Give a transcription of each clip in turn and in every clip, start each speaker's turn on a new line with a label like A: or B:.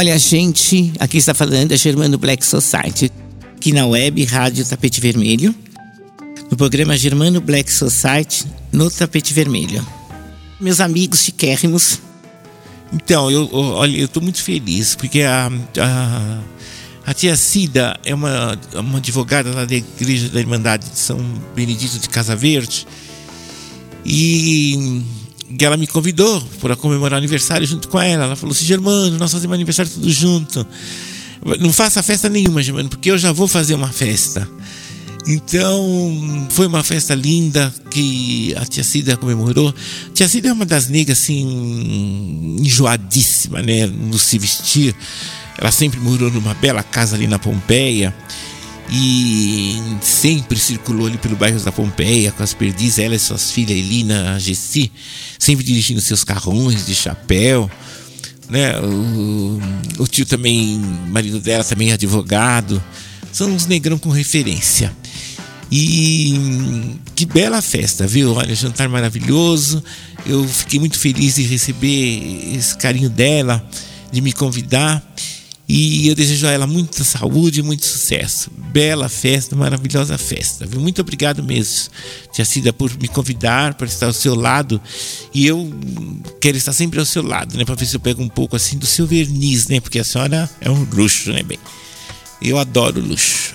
A: Olha, gente, aqui está falando a Germano Black Society, aqui na web Rádio Tapete Vermelho, no programa Germano Black Society, no Tapete Vermelho. Meus amigos chiquérrimos.
B: Então, eu, olha, eu estou muito feliz, porque a, a, a, tia Cida é uma, uma advogada lá da Igreja da Irmandade de São Benedito de Casa Verde, e e ela me convidou para comemorar o aniversário junto com ela. Ela falou assim: Germano, nós fazemos aniversário tudo junto. Não faça festa nenhuma, Germano, porque eu já vou fazer uma festa. Então, foi uma festa linda que a tia Cida comemorou. A tia Cida é uma das negras, assim, enjoadíssima, né? No se vestir. Ela sempre morou numa bela casa ali na Pompeia e sempre circulou ali pelo bairro da Pompeia com as perdizes, ela e suas filhas Elina, Gessi, sempre dirigindo seus carrões de chapéu. Né? O, o tio também, marido dela também é advogado. São uns negrão com referência. E que bela festa, viu? Olha, jantar maravilhoso. Eu fiquei muito feliz de receber esse carinho dela, de me convidar. E eu desejo a ela muita saúde e muito sucesso. Bela festa, maravilhosa festa. Muito obrigado mesmo, Tia Cida, por me convidar para estar ao seu lado. E eu quero estar sempre ao seu lado, né? Para ver se eu pego um pouco assim do seu verniz, né? Porque a senhora é um luxo, né, bem? Eu adoro luxo.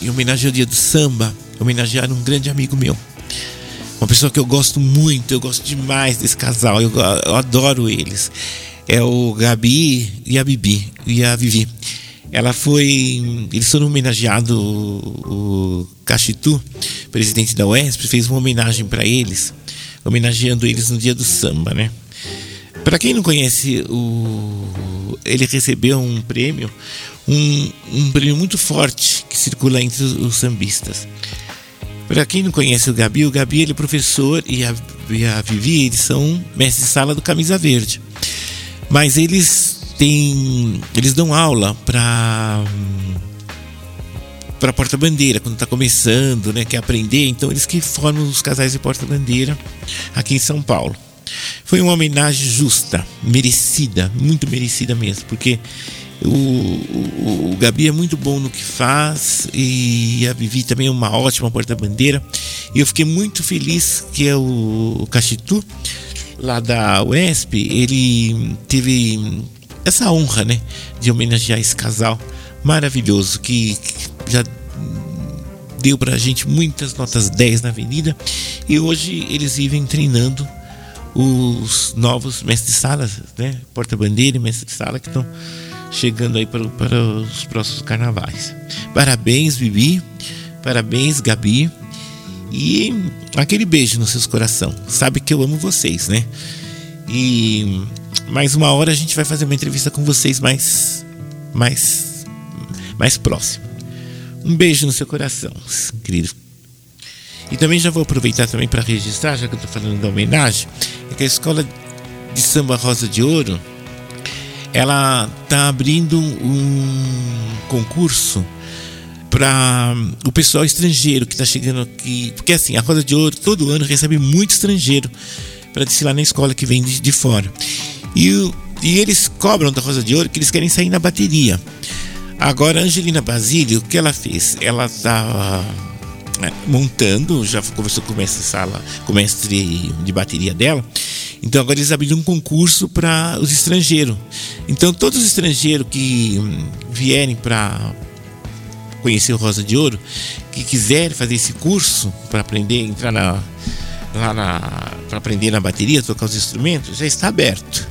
B: E homenagear o dia do samba, homenagear um grande amigo meu. Uma pessoa que eu gosto muito, eu gosto demais desse casal, eu, eu adoro eles é o Gabi e a Bibi e a Vivi. Ela foi. Eles foram homenageados. O, o Cachitu, presidente da UESP, fez uma homenagem para eles, homenageando eles no dia do samba, né? Para quem não conhece, o, ele recebeu um prêmio, um, um prêmio muito forte que circula entre os, os sambistas. Para quem não conhece o Gabi, o Gabi ele é professor e a, e a Vivi eles são mestres de sala do Camisa Verde. Mas eles têm. Eles dão aula para para porta-bandeira, quando está começando, né, quer aprender, então eles que formam os casais de porta-bandeira aqui em São Paulo. Foi uma homenagem justa, merecida, muito merecida mesmo, porque o, o, o Gabi é muito bom no que faz e a Vivi também é uma ótima porta-bandeira. E eu fiquei muito feliz que é o, Cachitu lá da UESP, ele teve essa honra, né, de homenagear esse casal maravilhoso que, que já deu pra gente muitas notas 10 na avenida e hoje eles vivem treinando os novos mestres de sala, né, porta-bandeira e mestre de sala que estão chegando aí para, os próximos carnavais. Parabéns, Bibi. Parabéns, Gabi. E aquele beijo no seus coração. Sabe que eu amo vocês, né? E mais uma hora a gente vai fazer uma entrevista com vocês mais mais mais próximo. Um beijo no seu coração, querido. E também já vou aproveitar também para registrar, já que eu estou falando da homenagem, é que a escola de samba Rosa de Ouro ela está abrindo um concurso para o pessoal estrangeiro que está chegando aqui. Porque assim, a Rosa de Ouro todo ano recebe muito estrangeiro para desfilar na escola que vem de, de fora. E, e eles cobram da Rosa de Ouro que eles querem sair na bateria. Agora, Angelina Basílio, o que ela fez? Ela está é, montando, já conversou com mestre sala, com o mestre de bateria dela. Então agora eles abriram um concurso para os estrangeiros. Então todos os estrangeiros que hum, vierem para conhecer o Rosa de Ouro, que quiser fazer esse curso para aprender, entrar na, lá na, para aprender na bateria, tocar os instrumentos, já está aberto.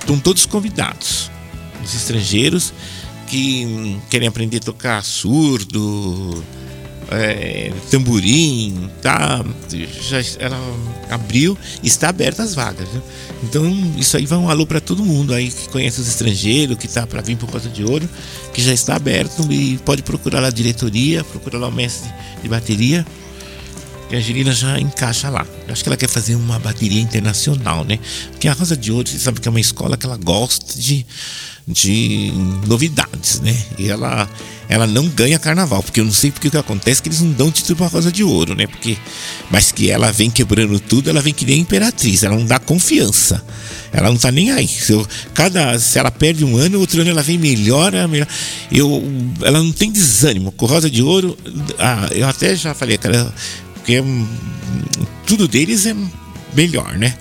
B: Estão todos convidados. Os estrangeiros que querem aprender a tocar surdo, é, tamborim, tá? Já, ela abriu e está aberta as vagas. Né? Então isso aí vai um alô para todo mundo aí que conhece os estrangeiros, que está para vir por Costa de Ouro, que já está aberto e pode procurar lá a diretoria, procurar lá o mestre de bateria que a Angelina já encaixa lá. Eu acho que ela quer fazer uma bateria internacional, né? Porque a Rosa de Ouro, você sabe que é uma escola que ela gosta de, de novidades, né? E ela, ela não ganha carnaval, porque eu não sei porque que acontece é que eles não dão título pra Rosa de Ouro, né? Porque, mas que ela vem quebrando tudo, ela vem que nem imperatriz, ela não dá confiança. Ela não tá nem aí. Se, eu, cada, se ela perde um ano, outro ano ela vem melhor, melhor. Eu, ela não tem desânimo. Com Rosa de Ouro, ah, eu até já falei, cara, porque hum, tudo deles é melhor, né?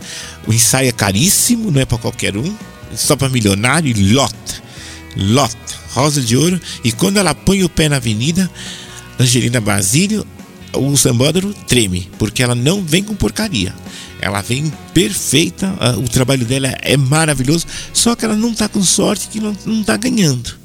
B: O ensaio é caríssimo, não é para qualquer um, só para milionário e lota, lota, rosa de ouro. E quando ela põe o pé na avenida, Angelina Basílio, o sambódromo treme, porque ela não vem com porcaria. Ela vem perfeita, o trabalho dela é maravilhoso, só que ela não tá com sorte que não, não tá ganhando.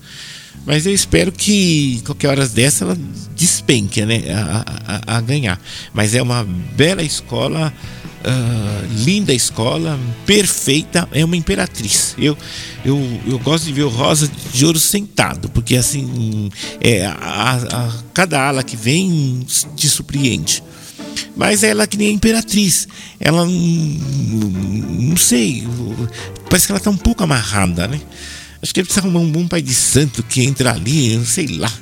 B: Mas eu espero que qualquer hora dessa ela despenque né, a, a, a ganhar. Mas é uma bela escola, uh, linda escola, perfeita, é uma imperatriz. Eu, eu, eu gosto de ver o Rosa de Ouro sentado, porque assim, é, a, a, cada ala que vem te surpreende. Mas ela que nem a imperatriz. Ela não sei. Parece que ela está um pouco amarrada, né? Acho que ele precisa arrumar um bom pai de santo que entra ali, eu sei lá,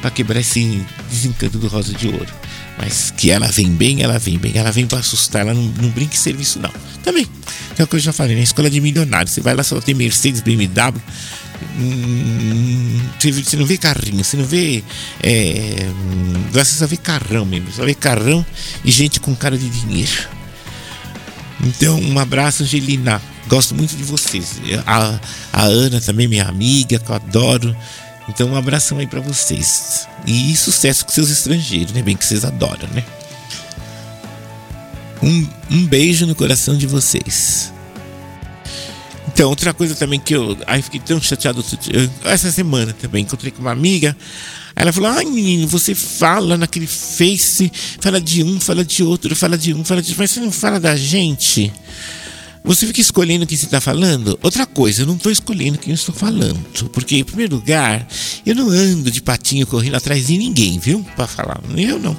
B: para quebrar esse desencanto do Rosa de Ouro. Mas que ela vem bem, ela vem bem. Ela vem para assustar, ela não, não brinca em serviço, não. Também, é o que eu já falei, na né? escola de milionários. Você vai lá, só tem Mercedes, BMW. Hum, você não vê carrinho, você não vê. É, você só vê carrão mesmo. Só vê carrão e gente com cara de dinheiro. Então, um abraço, Angelina. Gosto muito de vocês. A, a Ana também, minha amiga, que eu adoro. Então, um abração aí para vocês. E sucesso com seus estrangeiros, né? Bem que vocês adoram, né? Um, um beijo no coração de vocês. Então, outra coisa também que eu. Ai, fiquei tão chateado essa semana também. Encontrei com uma amiga. Aí ela falou: Ai, menino, você fala naquele Face, fala de um, fala de outro, fala de um, fala de mas você não fala da gente. Você fica escolhendo quem você está falando? Outra coisa, eu não estou escolhendo quem eu estou falando. Porque, em primeiro lugar, eu não ando de patinho correndo atrás de ninguém, viu? Para falar. Eu não.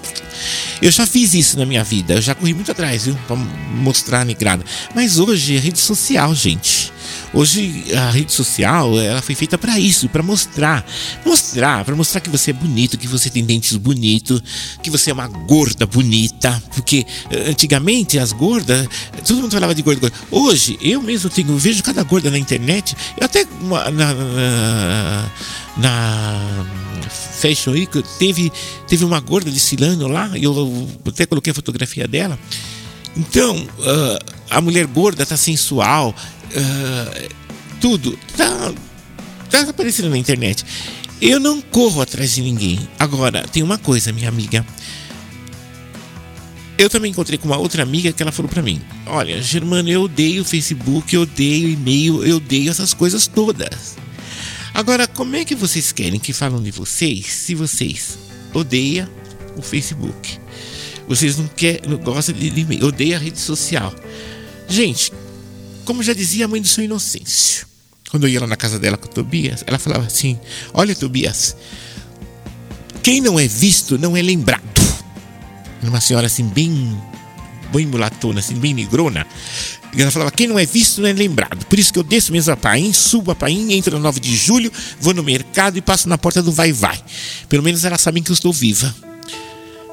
B: Eu já fiz isso na minha vida. Eu já corri muito atrás, viu? Para mostrar a negrada. Mas hoje é rede social, gente. Hoje a rede social ela foi feita para isso, para mostrar, mostrar, para mostrar que você é bonito, que você tem dentes bonitos, que você é uma gorda bonita, porque eh, antigamente as gordas, todo mundo falava de gorda, gorda. Hoje eu mesmo tenho, vejo cada gorda na internet, eu até na, na, na Fashion Week teve teve uma gorda desfilando lá, eu até coloquei a fotografia dela. Então, uh, a mulher gorda tá sensual, uh, tudo tá, tá aparecendo na internet. Eu não corro atrás de ninguém. Agora, tem uma coisa, minha amiga. Eu também encontrei com uma outra amiga que ela falou para mim: Olha, Germano, eu odeio Facebook, eu odeio e-mail, eu odeio essas coisas todas. Agora, como é que vocês querem que falam de vocês se vocês odeiam o Facebook? Vocês não, quer, não gostam de e-mail, odeiam a rede social. Gente, como já dizia a mãe do seu Inocêncio, quando eu ia lá na casa dela com o Tobias, ela falava assim: Olha, Tobias, quem não é visto não é lembrado. Uma senhora assim, bem, bem mulatona, assim, bem negrona. E ela falava: Quem não é visto não é lembrado. Por isso que eu desço mesmo a Paim, subo a Paim, entro no 9 de julho, vou no mercado e passo na porta do Vai Vai. Pelo menos elas sabem que eu estou viva.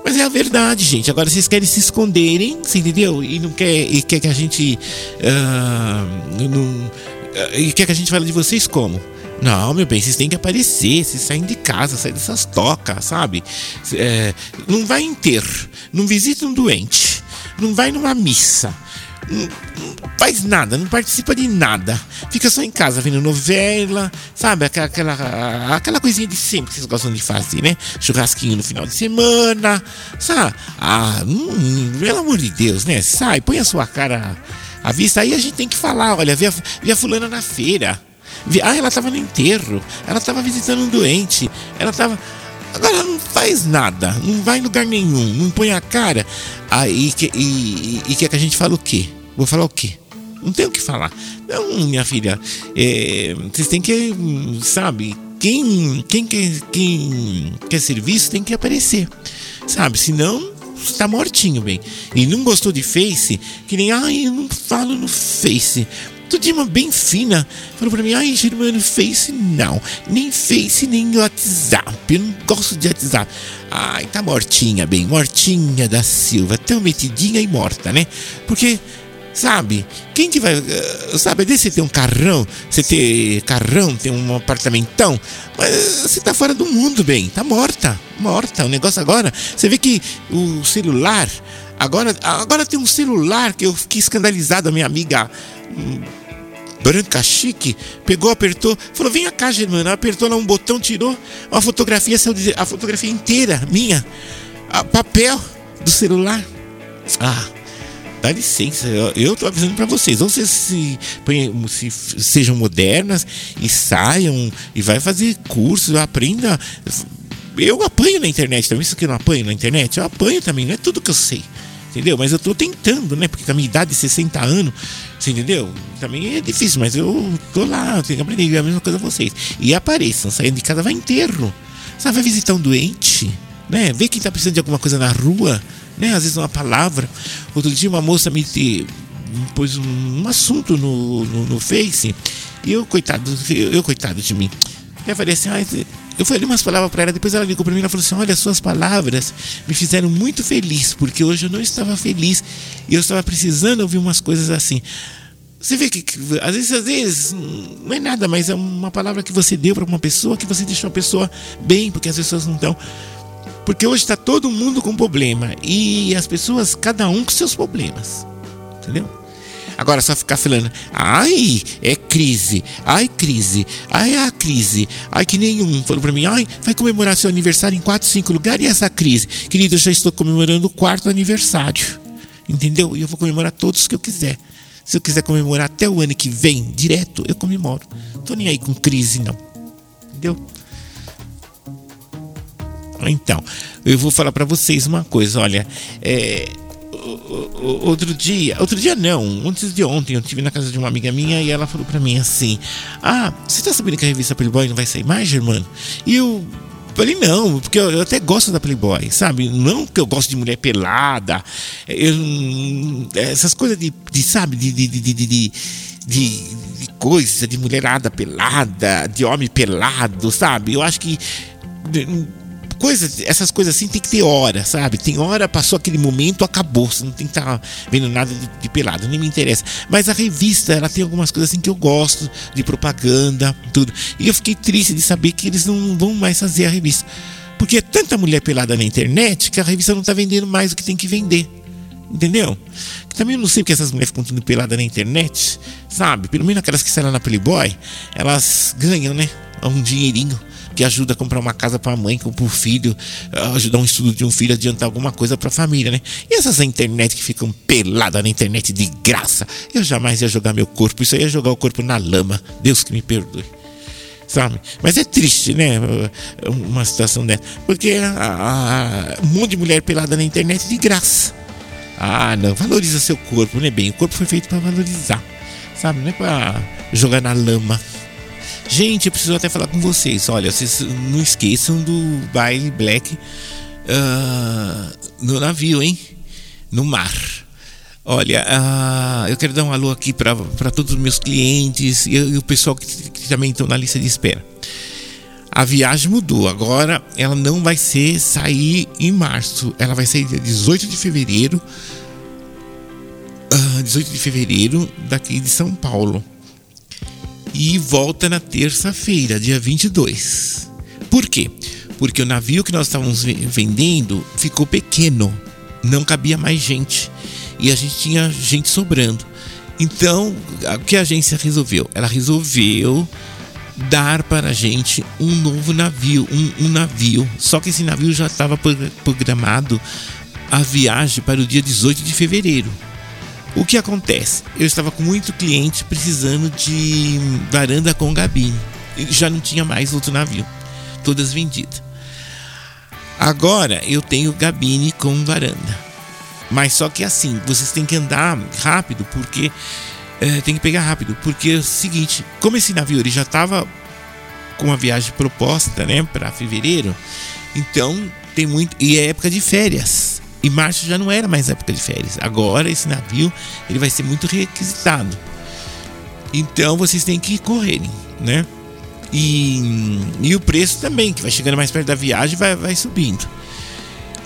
B: Mas é a verdade, gente. Agora vocês querem se esconderem, você entendeu? E não quer, e quer que a gente. Uh, não, uh, e quer que a gente fale de vocês como? Não, meu bem, vocês têm que aparecer, vocês saem de casa, saem dessas tocas, sabe? É, não vai em não visita um doente, não vai numa missa, faz nada, não participa de nada. Fica só em casa vendo novela, sabe? Aquela, aquela, aquela coisinha de sempre que vocês gostam de fazer, né? Churrasquinho no final de semana, sabe? Ah, hum, pelo amor de Deus, né? Sai, põe a sua cara à vista. Aí a gente tem que falar: olha, vi a, vi a fulana na feira. Ah, ela tava no enterro, ela tava visitando um doente, ela tava. Agora não faz nada, não vai em lugar nenhum, não põe a cara. Aí e, e, e quer que a gente fale o quê? Vou falar o quê? Não tem o que falar. Não, minha filha, é, vocês têm que, sabe, quem, quem, quer, quem quer serviço tem que aparecer, sabe? Senão, tá mortinho, bem. E não gostou de Face, que nem, ai, eu não falo no Face. Tu de uma bem fina, falou pra mim, ai, Germano, Face não. Nem Face, nem WhatsApp. Eu não gosto de WhatsApp. Ai, tá mortinha, bem, mortinha da Silva. Tão metidinha e morta, né? Porque Sabe? Quem que vai. Eh, sabe, é desse ter um carrão, você ter carrão, ter um apartamentão, mas você tá fora do mundo, bem. Tá morta. Morta. O negócio agora. Você vê que o celular. Agora, agora tem um celular que eu fiquei escandalizado, a minha amiga. Branca chique, pegou, apertou, falou: Vem cá, Germana. Apertou lá um botão, tirou uma fotografia, a fotografia inteira, minha, a papel do celular. Ah, dá licença, eu, tô avisando para vocês. Ou vocês se, se, sejam modernas e saiam e vai fazer cursos, aprenda. Eu apanho na internet também, isso que eu não apanho na internet, eu apanho também, não é tudo que eu sei. Entendeu? Mas eu tô tentando, né? Porque com a minha idade de 60 anos, você entendeu? Também é difícil, mas eu tô lá, tenho que aprender a mesma coisa vocês. E apareçam, saindo de casa, vai enterro. Sabe, vai visitar um doente, né? Ver quem tá precisando de alguma coisa na rua né? Às vezes uma palavra. Outro dia uma moça me, pôs um, assunto no, no, no, Face e eu, coitado, eu, eu coitado de mim. Eu falei assim, ah, eu falei umas palavras para ela, depois ela ligou para mim e falou assim: Olha, suas palavras me fizeram muito feliz, porque hoje eu não estava feliz e eu estava precisando ouvir umas coisas assim. Você vê que, que, às vezes, às vezes não é nada, mas é uma palavra que você deu para uma pessoa que você deixou a pessoa bem, porque as pessoas não estão. Porque hoje está todo mundo com problema e as pessoas, cada um com seus problemas. Entendeu? Agora só ficar falando, ai, é crise, ai, crise, ai, a crise, ai, que nenhum falou para mim, ai, vai comemorar seu aniversário em quatro, cinco lugares e essa crise. Querido, eu já estou comemorando o quarto aniversário, entendeu? E eu vou comemorar todos que eu quiser. Se eu quiser comemorar até o ano que vem, direto, eu comemoro. Tô nem aí com crise, não. Entendeu? Então, eu vou falar para vocês uma coisa, olha, é, outro dia, outro dia não, antes de ontem eu estive na casa de uma amiga minha e ela falou para mim assim: "Ah, você tá sabendo que a revista Playboy não vai sair mais, Germano?" E eu Falei, não, porque eu, eu, até gosto da Playboy, sabe? Não que eu gosto de mulher pelada, eu, essas coisas de, de sabe, de, de, de, de, de, coisa, de mulherada pelada, de homem pelado, sabe? Eu acho que coisas, essas coisas assim tem que ter hora, sabe? Tem hora, passou aquele momento, acabou. Você não tem que estar tá vendo nada de, de, pelado, nem me interessa. Mas a revista, ela tem algumas coisas assim que eu gosto, de propaganda, tudo. E eu fiquei triste de saber que eles não vão mais fazer a revista. Porque é tanta mulher pelada na internet que a revista não está vendendo mais o que tem que vender. Entendeu? Também eu não sei porque essas mulheres ficam tudo peladas na internet, sabe? Pelo menos aquelas que saem na Playboy, elas ganham, né? Um dinheirinho que ajuda a comprar uma casa para a mãe, para o filho, ajudar um estudo de um filho, adiantar alguma coisa para a família, né? E essas internet que ficam peladas na internet de graça, eu jamais ia jogar meu corpo, isso aí ia jogar o corpo na lama. Deus que me perdoe. Sabe? Mas é triste, né? Uma situação dessa. Porque a, a, um monte de mulher pelada na internet de graça. Ah, não, valoriza seu corpo, né? Bem, o corpo foi feito para valorizar, sabe? Não é para jogar na lama. Gente, eu preciso até falar com vocês. Olha, vocês não esqueçam do baile black uh, no navio, hein? No mar. Olha, uh, eu quero dar um alô aqui para todos os meus clientes e, e o pessoal que, que também estão na lista de espera. A viagem mudou. Agora ela não vai ser sair em março. Ela vai sair dia 18 de fevereiro. Uh, ah, 18 de fevereiro daqui de São Paulo e volta na terça-feira, dia 22. Por quê? Porque o navio que nós estávamos vendendo ficou pequeno, não cabia mais gente e a gente tinha gente sobrando. Então, o que a agência resolveu? Ela resolveu dar para a gente um novo navio, um, um navio. Só que esse navio já estava programado a viagem para o dia 18 de fevereiro. O que acontece? Eu estava com muito cliente precisando de varanda com gabine. Já não tinha mais outro navio. Todas vendidas. Agora eu tenho gabine com varanda. Mas só que assim, vocês têm que andar rápido porque é, tem que pegar rápido, porque é o seguinte, como esse navio ele já estava com a viagem proposta, né, para fevereiro, então tem muito e é época de férias. E março já não era mais época de férias. Agora esse navio ele vai ser muito requisitado. Então vocês têm que correrem, né? E, e o preço também, que vai chegando mais perto da viagem, vai, vai subindo.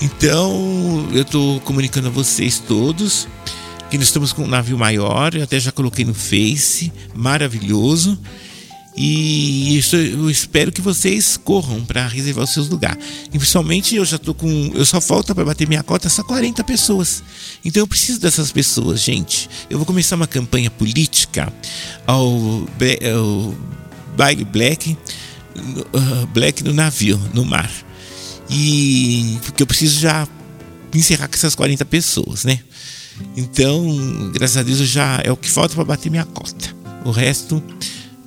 B: Então eu estou comunicando a vocês todos que nós estamos com um navio maior, eu até já coloquei no Face, maravilhoso. E eu espero que vocês corram para reservar os seus lugares. E principalmente eu já estou com. Eu só falta para bater minha cota só 40 pessoas. Então eu preciso dessas pessoas, gente. Eu vou começar uma campanha política ao, ao baile black, uh, black no navio, no mar. E porque eu preciso já encerrar com essas 40 pessoas, né? Então, graças a Deus, já é o que falta para bater minha cota. O resto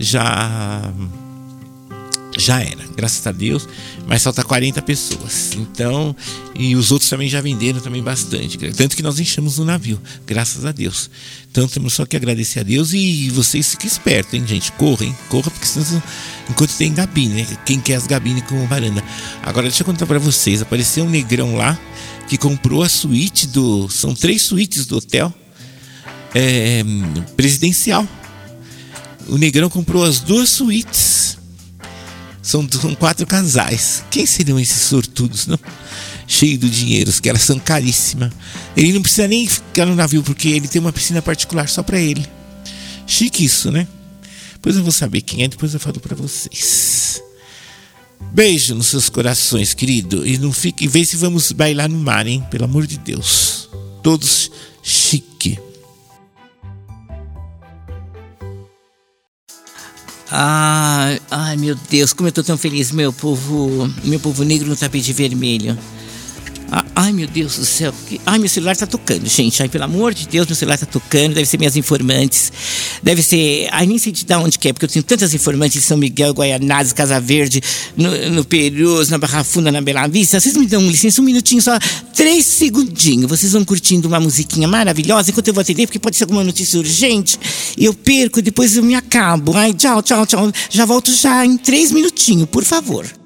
B: já já era, graças a Deus, mas falta 40 pessoas. Então, e os outros também já venderam também bastante, tanto que nós enchemos o navio, graças a Deus. Então temos só que agradecer a Deus e vocês fiquem espertos, hein, gente, correm, corra porque senão, enquanto tem gabine, né? Quem quer as gabines com varanda. Agora deixa eu contar para vocês, apareceu um negrão lá que comprou a suíte do. São três suítes do hotel é, presidencial. O Negrão comprou as duas suítes. São, são quatro casais. Quem seriam esses sortudos, não? Cheio do dinheiro, que elas são caríssimas. Ele não precisa nem ficar no navio, porque ele tem uma piscina particular só para ele. Chique isso, né? Depois eu vou saber quem é, depois eu falo para vocês. Beijo nos seus corações, querido. E não fique, vê se vamos bailar no mar, hein? Pelo amor de Deus. Todos chique.
A: Ai, ai, meu Deus, como eu tô tão feliz, meu povo, meu povo negro no tapete vermelho. Ah, ai, meu Deus do céu. Ai, meu celular tá tocando, gente. Ai, pelo amor de Deus, meu celular tá tocando. Deve ser minhas informantes. Deve ser. Ai, nem sei de onde que é, porque eu tenho tantas informantes em São Miguel, Guaianazes, Casa Verde, no, no Perus, na Barra Funda, na Bela Vista. Vocês me dão licença, um minutinho só, três segundinhos. Vocês vão curtindo uma musiquinha maravilhosa enquanto eu vou atender, porque pode ser alguma notícia urgente. Eu perco, depois eu me acabo. Ai, tchau, tchau, tchau. Já volto já em três minutinhos, por favor.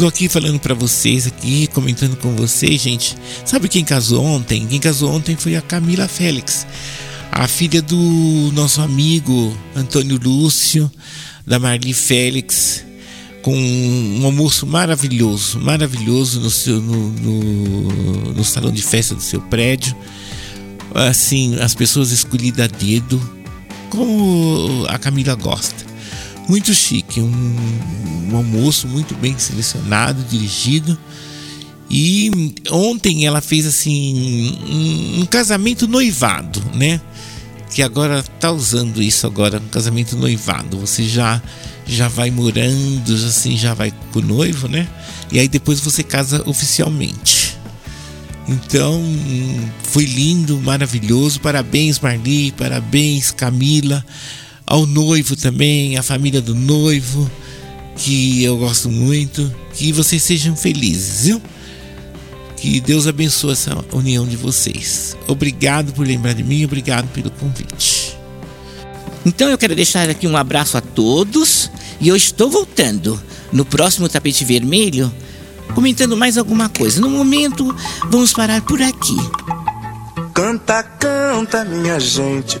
B: Tô aqui falando para vocês aqui, comentando com vocês, gente. Sabe quem casou ontem? Quem casou ontem foi a Camila Félix, a filha do nosso amigo Antônio Lúcio, da Marli Félix, com um almoço maravilhoso, maravilhoso no, seu, no, no, no salão de festa do seu prédio. Assim, as pessoas escolhidas a dedo, como a Camila gosta. Muito chique, um, um almoço muito bem selecionado, dirigido. E ontem ela fez assim um, um, casamento noivado, né? Que agora tá usando isso agora, um casamento noivado. Você já já vai morando, assim, já vai com o noivo, né? E aí depois você casa oficialmente. Então, foi lindo, maravilhoso. Parabéns, Marli, parabéns, Camila. Ao noivo também, à família do noivo, que eu gosto muito. Que vocês sejam felizes, viu? Que Deus abençoe essa união de vocês. Obrigado por lembrar de mim, obrigado pelo convite.
A: Então eu quero deixar aqui um abraço a todos e eu estou voltando no próximo tapete vermelho comentando mais alguma coisa. No momento, vamos parar por aqui.
C: Canta, canta, minha gente,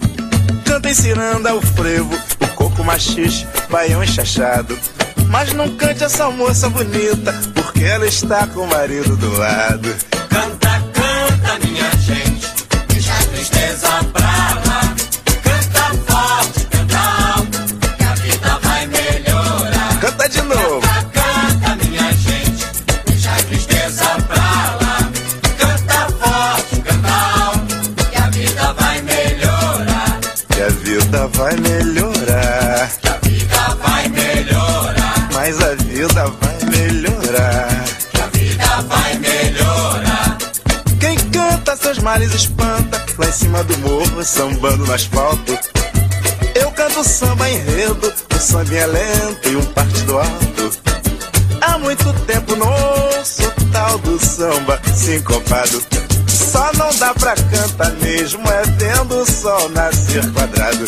C: Cantem ciranda, o frevo, o coco machixe, baião enxachado. Mas não cante essa moça bonita, porque ela está com o marido do lado.
D: Canta, canta, minha gente, deixa a tristeza pra
C: vida vai melhorar.
D: Que a vida vai melhorar.
C: Mas a vida vai melhorar.
D: Que a vida vai melhorar.
C: Quem canta seus males espanta, lá em cima do morro, sambando no asfalto. Eu canto samba enredo, um sambinha lento e um partido alto. Há muito tempo não ouço o tal do samba sincopado. Só não dá pra cantar mesmo, é vendo o sol nascer quadrado.